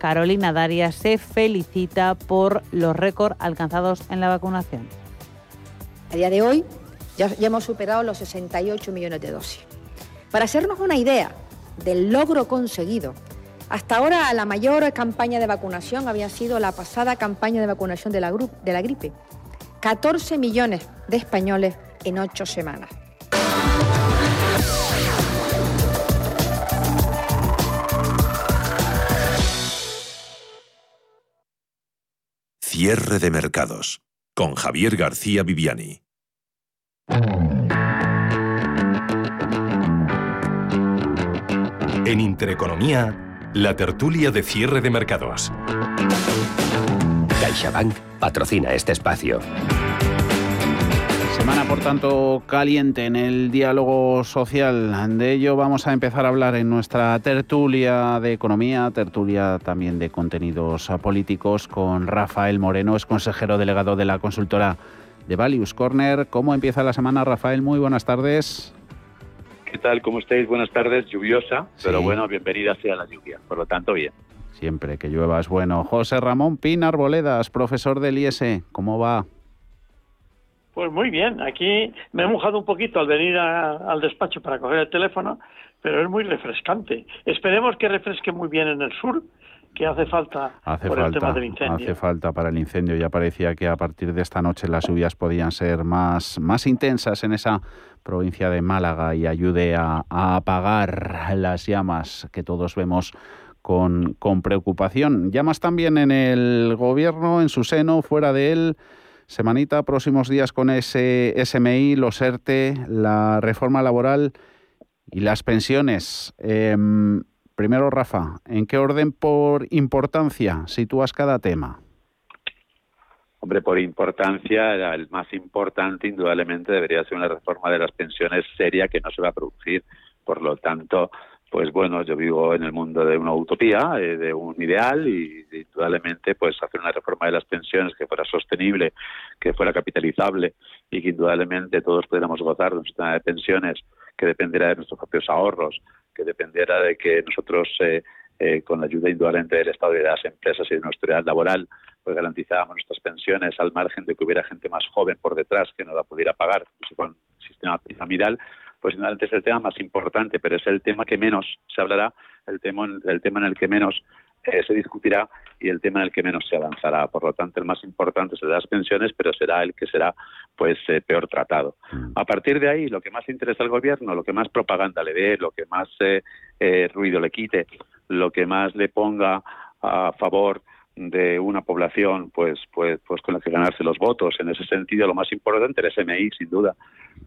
Carolina Darias se felicita por los récords alcanzados en la vacunación. A día de hoy ya, hemos superado los 68 millones de dosis. Para hacernos una idea del logro conseguido, hasta ahora la mayor campaña de vacunación había sido la pasada campaña de vacunación de la, de la gripe. 14 millones de españoles en ocho semanas. Cierre de mercados con Javier García Viviani. En Intereconomía, la tertulia de cierre de mercados. CaixaBank patrocina este espacio. Semana, por tanto, caliente en el diálogo social. De ello vamos a empezar a hablar en nuestra tertulia de economía, tertulia también de contenidos políticos, con Rafael Moreno, es consejero delegado de la consultora de Valius Corner. ¿Cómo empieza la semana, Rafael? Muy buenas tardes. ¿Qué tal? ¿Cómo estáis? Buenas tardes. Lluviosa, pero bueno, bienvenida sea la lluvia. Por lo tanto, bien. Siempre que llueva es bueno. José Ramón Pinar Boledas, profesor del IES, ¿cómo va? Pues muy bien, aquí me he mojado un poquito al venir al despacho para coger el teléfono, pero es muy refrescante. Esperemos que refresque muy bien en el sur, que hace falta hace por falta, el tema del incendio. Hace falta para el incendio. Ya parecía que a partir de esta noche las lluvias podían ser más, más intensas en esa provincia de Málaga y ayude a, a apagar las llamas que todos vemos con, con preocupación. Llamas también en el gobierno, en su seno, fuera de él. Semanita, próximos días con ese SMI, los ERTE, la reforma laboral y las pensiones. Em, primero, Rafa, ¿en qué orden por importancia sitúas cada tema? Hombre, por importancia, el más importante indudablemente debería ser una reforma de las pensiones seria que no se va a producir. Por lo tanto, pues bueno, yo vivo en el mundo de una utopía, eh, de un ideal y, indudablemente pues hacer una reforma de las pensiones que fuera sostenible, que fuera capitalizable y que indudablemente todos pudiéramos gozar de un sistema de pensiones que dependiera de nuestros propios ahorros, que dependiera de que nosotros eh, eh, con la ayuda indudablemente del Estado y de las empresas y de nuestra edad laboral, pues garantizábamos nuestras pensiones al margen de que hubiera gente más joven por detrás que no la pudiera pagar con el sistema piramidal, pues indudablemente es el tema más importante, pero es el tema que menos se hablará, el tema, el tema en el que menos eh, se discutirá y el tema en el que menos se avanzará. Por lo tanto, el más importante será las pensiones, pero será el que será pues eh, peor tratado. A partir de ahí, lo que más interesa al gobierno, lo que más propaganda le dé, lo que más eh, ruido le quite, lo que más le ponga a favor de una población pues pues pues con la que ganarse los votos. En ese sentido lo más importante el SMI sin duda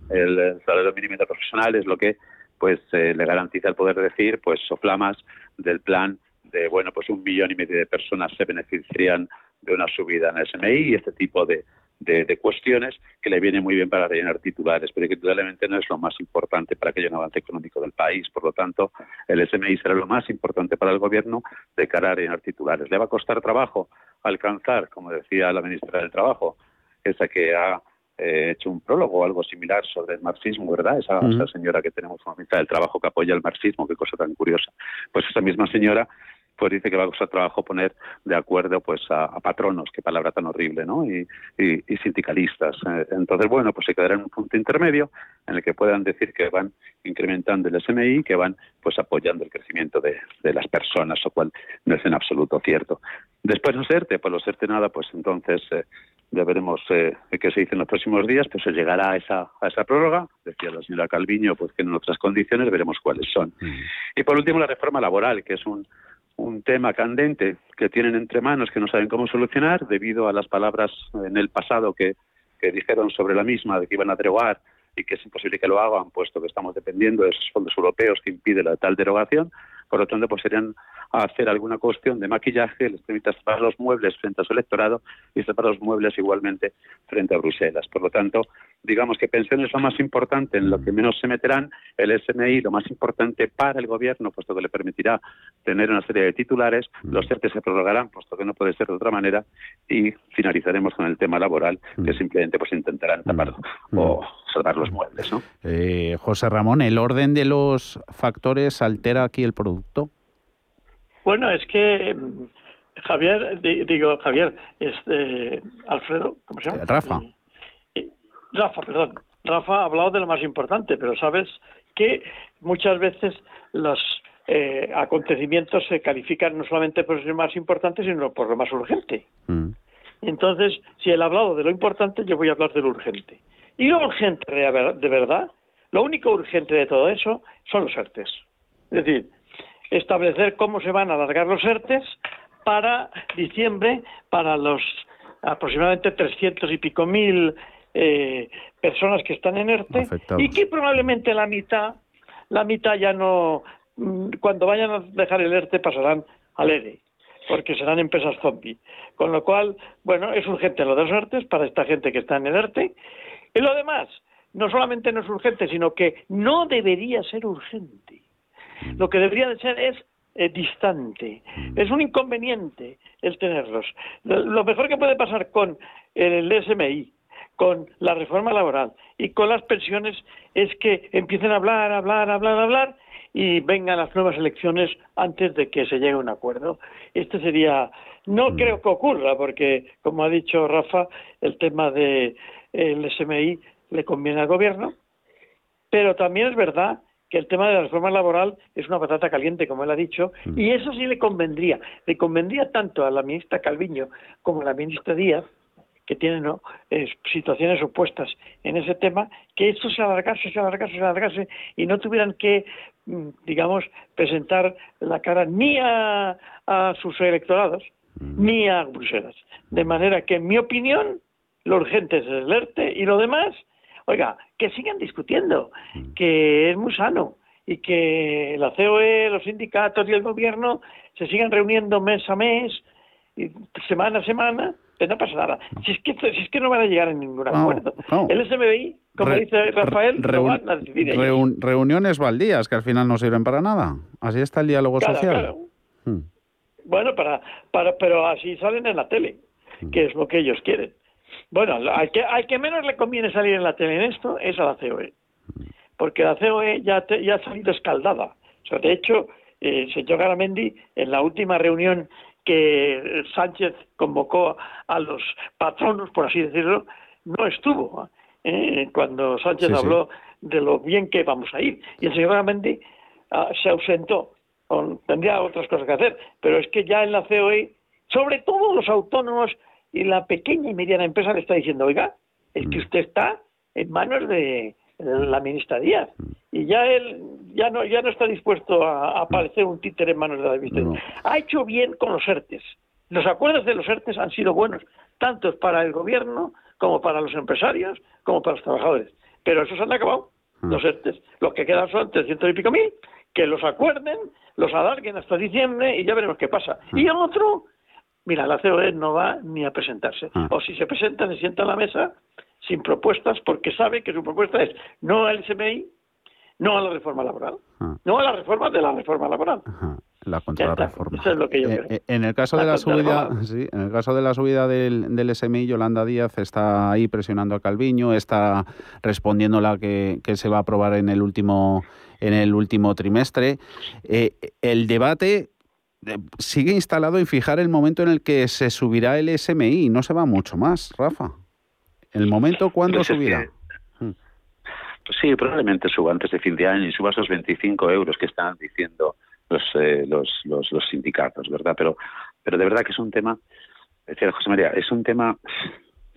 el, salario mínimo profesional es lo que pues eh, le garantiza el poder decir pues soflamas del plan de bueno pues un millón y medio de personas se beneficiarían de una subida en el SMI y este tipo de, de, cuestiones que le viene muy bien para rellenar titulares, pero que indudablemente no es lo más importante para que haya un avance económico del país. Por lo tanto, el SMI será lo más importante para el Gobierno de cara a rellenar titulares. ¿Le va a costar trabajo alcanzar, como decía la ministra del Trabajo, esa que ha eh, hecho un prólogo o algo similar sobre el marxismo, ¿verdad? Esa, esa señora que tenemos como ministra del Trabajo que apoya el marxismo, qué cosa tan curiosa. Pues esa misma señora pues dice que va a costar trabajo poner de acuerdo pues a, patronos, qué palabra tan horrible, ¿no? Y, y, sindicalistas. Eh, entonces, bueno, pues se quedará en un punto intermedio en el que puedan decir que van incrementando el SMI, que van pues apoyando el crecimiento de, de las personas, lo cual no es en absoluto cierto. Después los ERTE, pues los ERTE nada, pues entonces eh, ya veremos eh, qué se dice en los próximos días, pues se llegará a esa, a esa prórroga, decía la señora Calviño, pues que en otras condiciones veremos cuáles son. Mm. Y por último la reforma laboral, que es un un tema candente que tienen entre manos que no saben cómo solucionar debido a las palabras en el pasado que, dijeron sobre la misma de que iban a derogar y que es imposible que lo hagan puesto que estamos dependiendo de esos fondos europeos que impiden la tal derogación por lo tanto pues serían a hacer alguna cuestión de maquillaje, les permita separar los muebles frente a su electorado y separar los muebles igualmente frente a Bruselas. Por lo tanto, digamos que pensiones es lo más importante, en lo que menos se meterán, el SMI lo más importante para el gobierno, puesto que le permitirá tener una serie de titulares, los ERTE se prorrogarán, puesto que no puede ser de otra manera, y finalizaremos con el tema laboral, que simplemente pues intentarán tapar o salvar los muebles. ¿no? Eh, José Ramón, ¿el orden de los factores altera aquí el producto? Bueno, es que mm, Javier, digo Javier, este Alfredo, ¿cómo se llama? Rafa. Rafa, perdón. Rafa ha hablado de lo más importante, pero sabes que muchas veces los eh, acontecimientos se califican no solamente por ser más importantes, sino por lo más urgente. Mm. Entonces, si él ha hablado de lo importante, yo voy a hablar de lo urgente. Y lo urgente de verdad, lo único urgente de todo eso son los ERTES. Es decir, establecer cómo se van a alargar los ERTES para diciembre, para los aproximadamente 300 y pico mil eh, personas que están en ERTE y que probablemente la mitad, la mitad ya no, mm, cuando vayan a dejar el ERTE pasarán al ERE porque serán empresas zombie. Con lo cual, bueno, es urgente lo de los ERTES para esta gente que está en el ERTE. Y lo demás, no solamente no es urgente, sino que no debería ser urgente. Lo que debería de ser es eh, distante. Es un inconveniente el tenerlos. Lo, mejor que puede pasar con el SMI, con la reforma laboral y con las pensiones es que empiecen a hablar, hablar, hablar, hablar y vengan las nuevas elecciones antes de que se llegue a un acuerdo. Este sería, no mm. creo que ocurra, porque como ha dicho Rafa, el tema del de, SMI le conviene al gobierno, pero también es verdad que el tema de la reforma laboral es una patata caliente, como él ha dicho, mm. y eso sí le convendría. Le convendría tanto a la ministra Calviño como a la ministra Díaz, que tienen eh, situaciones opuestas en ese tema, que esto se alargase, se alargase, se alargase y no tuvieran que, mm, digamos, presentar la cara ni a, sus electorados mm. ni a Bruselas. De manera que, en mi opinión, lo urgente es el ERTE y lo demás Oiga, que sigan discutiendo, mm. que es muy sano y que la COE, los sindicatos y el gobierno se sigan reuniendo mes a mes, y semana a semana, que no pasa nada. Si es que, si es que no van a llegar a ningún acuerdo. El SMBI, como dice Rafael, van a decidir reuniones baldías que al final no sirven para nada. Así está el diálogo social. Hmm. Bueno, para, para, pero así salen en la tele, hmm. que es lo que ellos quieren. Bueno, al que, al que menos le conviene salir en la tele en esto es a la COE, porque la COE ya, ya ha salido escaldada. O sea, de hecho, eh, señor Garamendi, en la última reunión que Sánchez convocó a los patronos, por así decirlo, no estuvo ¿eh? cuando Sánchez habló de lo bien que vamos a ir. Y el señor Garamendi ah, se ausentó. tendría otras cosas que hacer, pero es que ya en la COE, sobre todo los autónomos, y la pequeña y mediana empresa le está diciendo, oiga, es que mm. usted está en manos de la ministra Díaz mm. y ya él ya no ya no está dispuesto a, aparecer un títer en manos de la ministra. Ha hecho bien con los ERTES. Los acuerdos de los ERTES han sido buenos, tanto para el gobierno como para los empresarios, como para los trabajadores. Pero esos han acabado, mm. los ERTES. Los que quedan son 300 y pico mil, que los acuerden, los alarguen hasta diciembre y ya veremos qué pasa. Y el otro, Mira, la COE no va ni a presentarse. Ah. O si se presenta, se sienta a la mesa sin propuestas porque sabe que su propuesta es no al SMI, no a la reforma laboral, ah. no a la reforma de la reforma laboral. La contrarreforma. Eso es lo que yo eh, eh, en el caso de la subida, sí, en el caso de la subida del, del, SMI, Yolanda Díaz está ahí presionando a Calviño, está respondiendo la que, que se va a aprobar en el último en el último trimestre. Eh, el debate sigue instalado en fijar el momento en el que se subirá el SMI, no se va mucho más, Rafa. ¿El momento cuándo Pues subirá? que- Pues sí, probablemente suba antes de fin de año y suba esos 25 euros que están diciendo los, eh, los, los, los sindicatos, ¿verdad? Pero, pero de verdad que es un tema, decía José María, es un tema,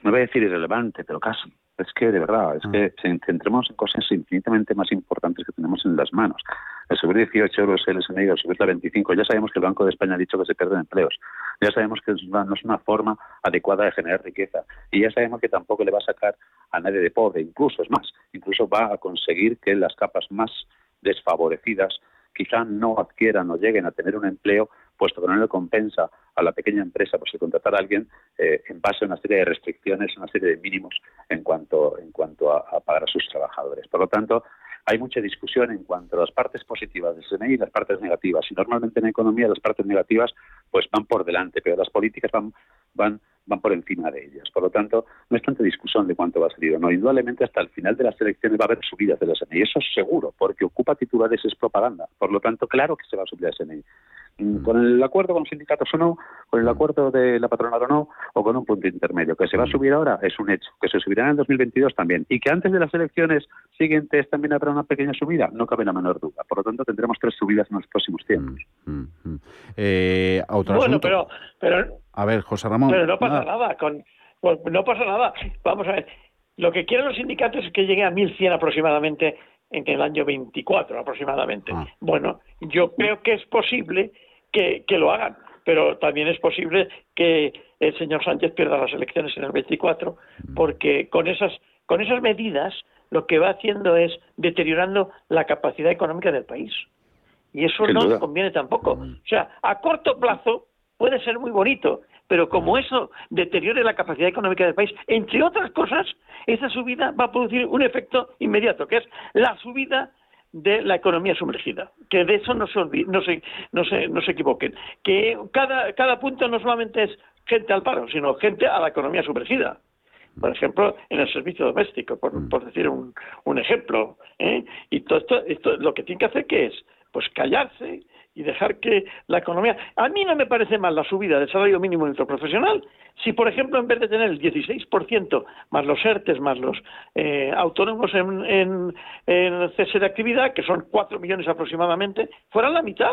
no voy a decir irrelevante, pero casi. Es que de verdad, es que se- centremos en cosas infinitamente más importantes que tenemos en las manos. El subir 18 euros el SMI, el subir la 25, ya sabemos que el Banco de España ha dicho que se pierden empleos. Ya sabemos que no es una forma adecuada de generar riqueza. Y ya sabemos que tampoco le va a sacar a nadie de pobre. Incluso, es más, incluso va a conseguir que las capas más desfavorecidas quizá no adquieran o lleguen a tener un empleo, puesto que no le compensa a la pequeña empresa pues el contratar a alguien eh, en base a una serie de restricciones, una serie de mínimos en cuanto en cuanto a, a pagar a sus trabajadores. Por lo tanto, hay mucha discusión en cuanto a las partes positivas del SMI y las partes negativas. Y normalmente en economía las partes negativas pues van por delante, pero las políticas van van van por encima de ellas. Por lo tanto, no es tanta discusión de cuánto va a salir o no. Indudablemente hasta el final de las elecciones va a haber subidas del SMI. Eso es seguro, porque ocupa titulares es propaganda. Por lo tanto, claro que se va a subir el SMI. Mm, Con el acuerdo con los sindicatos o no, con el acuerdo de la patronal o no, o con un punto intermedio. Que se va a subir ahora es un hecho. Que se subirá en el 2022 también. Y que antes de las elecciones siguientes también habrá una pequeña subida, no cabe la menor duda. Por lo tanto, tendremos tres subidas en los próximos tiempos. Eh, otro Bueno, asunto. pero, pero, A ver, José Ramón. pero no pasa nada. nada. Con, pues no pasa nada. Vamos a ver. Lo que quieren los sindicatos es que llegue a 1.100 aproximadamente en el año 24 aproximadamente. Ah. Bueno, yo creo que es posible que, que lo hagan, pero también es posible que el señor Sánchez pierda las elecciones en el 24, Mm. porque con esas, con esas medidas lo que va haciendo es deteriorando la capacidad económica del país. Y eso Sin no duda. le conviene tampoco. O sea, a corto plazo puede ser muy bonito, pero como eso deteriore la capacidad económica del país, entre otras cosas, esa subida va a producir un efecto inmediato, que es la subida de la economía sumergida. Que de eso no se, olvi- no se, no se, no se equivoquen. Que cada, cada punto no solamente es gente al paro, sino gente a la economía sumergida. Por ejemplo, en el servicio doméstico, por, por decir un, un ejemplo. ¿eh? Y todo esto, esto lo que tiene que hacer que es pues callarse y dejar que la economía. A mí no me parece mal la subida del salario mínimo interprofesional si, por ejemplo, en vez de tener el 16% más los ERTES, más los eh, autónomos en, en, cese de actividad, que son 4 millones aproximadamente, fueran la mitad.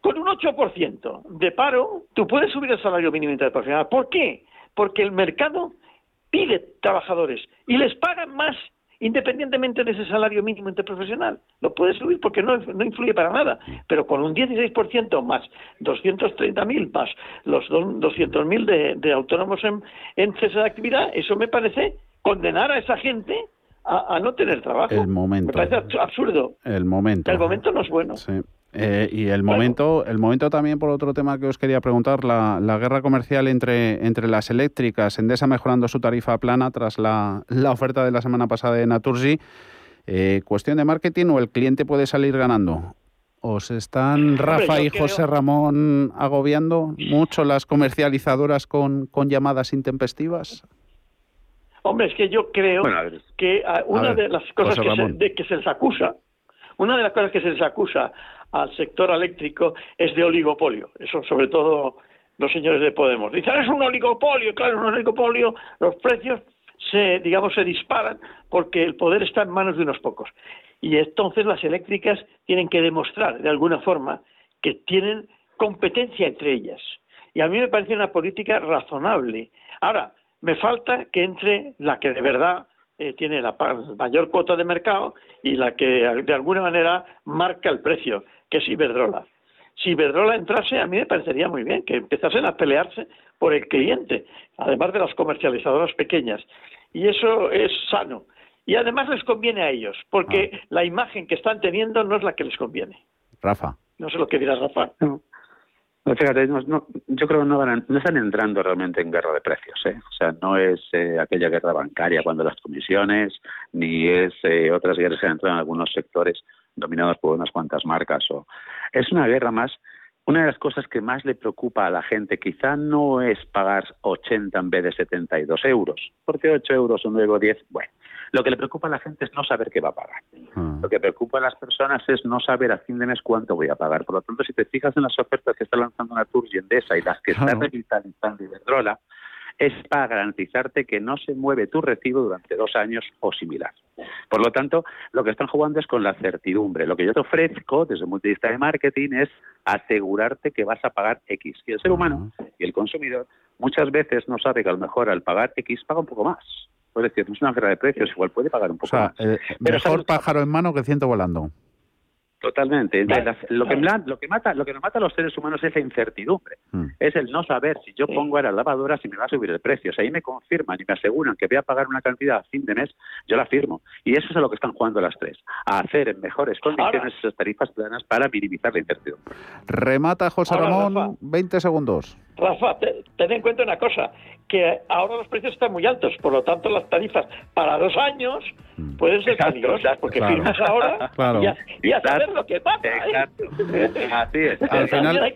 Con un 8% de paro, tú puedes subir el salario mínimo interprofesional. ¿Por qué? Porque el mercado pide trabajadores y les pagan más independientemente de ese salario mínimo interprofesional. Lo puede subir porque no, no influye para nada, pero con un 16% más 230.000 más los do- 200.000 de, de autónomos en, en cese de actividad, eso me parece condenar a esa gente a, a no tener trabajo. El momento. Me parece abs- absurdo. El momento. El momento no es bueno. Sí. Eh, y el momento, el momento también por otro tema que os quería preguntar, la, la guerra comercial entre, entre las eléctricas, Endesa mejorando su tarifa plana tras la, la oferta de la semana pasada de Naturgy. Eh, ¿Cuestión de marketing o el cliente puede salir ganando? ¿Os están Rafa y creo- José Ramón agobiando mucho las comercializadoras con, con llamadas intempestivas? Hombre, es que yo creo Bueno, a ver. que ah, una ver, de las cosas que se, de que se les acusa, una de las cosas que se les acusa al sector eléctrico es de oligopolio. Eso sobre todo los señores de Podemos. Dicen, es un oligopolio, claro, es un oligopolio, los precios se, digamos, se disparan porque el poder está en manos de unos pocos. Y entonces las eléctricas tienen que demostrar, de alguna forma, que tienen competencia entre ellas. Y a mí me parece una política razonable. Ahora, me falta que entre la que de verdad eh, tiene la mayor cuota de mercado y la que de alguna manera marca el precio, que es Iberdrola. Si Iberdrola entrase, a mí me parecería muy bien que empezasen a pelearse por el cliente, además de las comercializadoras pequeñas. Y eso es sano. Y además les conviene a ellos, porque la imagen que están teniendo no es la que les conviene. Rafa. No sé lo que dirá Rafa. No, fíjate, no- no- yo creo que no, van a- no están entrando realmente en guerra de precios. ¿eh? O sea, no es eh, aquella guerra bancaria cuando las comisiones, ni es eh, otras guerras que han entrado en algunos sectores dominados por unas cuantas marcas. O... Es una guerra más. Una de las cosas que más le preocupa a la gente quizá no es pagar 80 en vez de 72 euros, porque 8 euros o luego 10, bueno, lo que le preocupa a la gente es no saber qué va a pagar. Lo que preocupa a las personas es no saber a fin de mes cuánto voy a pagar. Por lo tanto, si te fijas en las ofertas que está lanzando Natur y Endesa y las que está revitalizando Iberdrola, es para garantizarte que no se mueve tu recibo durante dos años o similar. Por lo tanto, lo que están jugando es con la certidumbre. Lo que yo te ofrezco desde el punto de vista de marketing es asegurarte que vas a pagar X. Y el ser humano y el consumidor muchas veces no sabe que a lo mejor al pagar X paga un poco más. Es decir, no es una guerra de precios, igual puede pagar un poco más. Eh, mejor pájaro en mano que ciento volando. Totalmente. lo, que, lo, que mata, lo que nos mata a los seres humanos es la incertidumbre. Mm. Es el no saber si yo pongo a la lavadora si me va a subir el precio. Si ahí me confirman y me aseguran que voy a pagar una cantidad a fin de mes, yo la firmo. Y eso es a lo que están jugando las tres. A hacer en mejores condiciones esas tarifas planas para minimizar la incertidumbre. Remata José Ramón, 20 segundos. Rafa, ten en cuenta una cosa, que ahora los precios están muy altos, por lo tanto las tarifas para dos años mm. pueden ser peligrosas, porque firmas ahora <laughs> y, a, saber lo que pasa. ¿eh? Así es. Al final,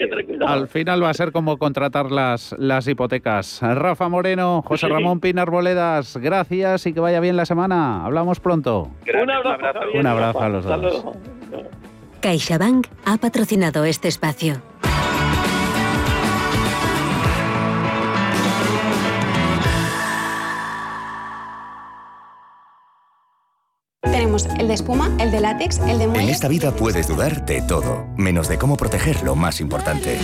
al final va a ser como contratar las, las hipotecas. Rafa Moreno, José Ramón Pinar Boledas, gracias y que vaya bien la semana. Hablamos pronto. un abrazo, un abrazo a los dos. CaixaBank ha patrocinado este espacio. El de espuma, el de látex, el de muelle. En esta vida puedes dudar de todo, menos de cómo proteger lo más importante.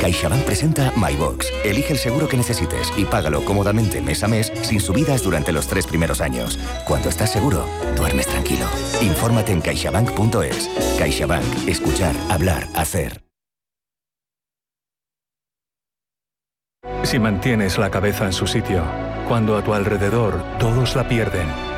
CaixaBank presenta MyBox. Elige el seguro que necesites y págalo cómodamente mes a mes sin subidas durante los tres primeros años. Cuando estás seguro, duermes tranquilo. Infórmate en caixabank.es. CaixaBank. Escuchar, hablar, hacer. Si mantienes la cabeza en su sitio, cuando a tu alrededor todos la pierden,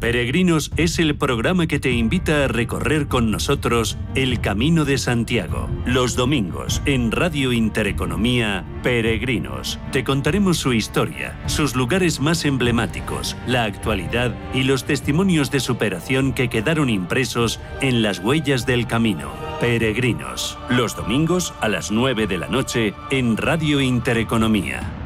Peregrinos es el programa que te invita a recorrer con nosotros el Camino de Santiago. Los domingos en Radio Intereconomía, Peregrinos. Te contaremos su historia, sus lugares más emblemáticos, la actualidad y los testimonios de superación que quedaron impresos en las huellas del camino. Peregrinos. Los domingos a las 9 de la noche en Radio Intereconomía.